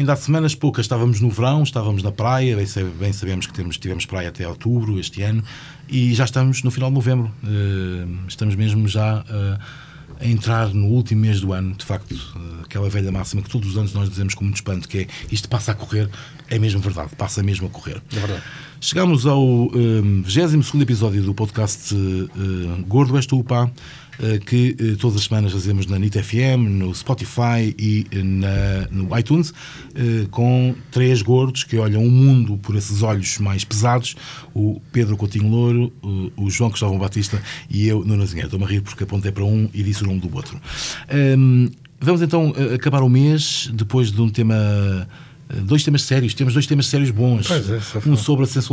Ainda há semanas poucas estávamos no verão, estávamos na praia, bem, bem sabemos que temos, tivemos praia até outubro este ano e já estamos no final de novembro. Uh, estamos mesmo já uh, a entrar no último mês do ano. De facto, uh, aquela velha máxima que todos os anos nós dizemos com muito espanto, que é isto passa a correr, é mesmo verdade, passa mesmo a correr. É verdade. Chegamos ao um, 22 episódio do podcast Gordo És Tu, Pá que todas as semanas fazemos na NIT FM, no Spotify e na, no iTunes, com três gordos que olham o mundo por esses olhos mais pesados: o Pedro Coutinho Louro, o João Cristóvão Batista e eu, Nuno Azinheiro. Estou-me a rir porque apontei para um e disse o nome do outro. Vamos então acabar o mês depois de um tema. Dois temas sérios, temos dois temas sérios bons. Pois é, um sobre a sensualidade